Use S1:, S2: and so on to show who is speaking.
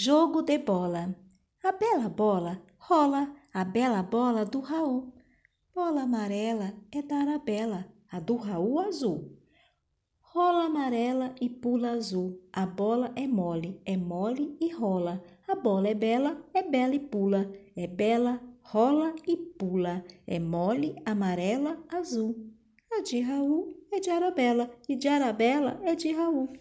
S1: Jogo de bola. A bela bola rola, a bela bola do Raul. Bola amarela é da Arabella, a do Raul azul. Rola amarela e pula azul. A bola é mole, é mole e rola. A bola é bela, é bela e pula. É bela, rola e pula. É mole, amarela, azul. A de Raul é de Arabella e de Arabella é de Raul.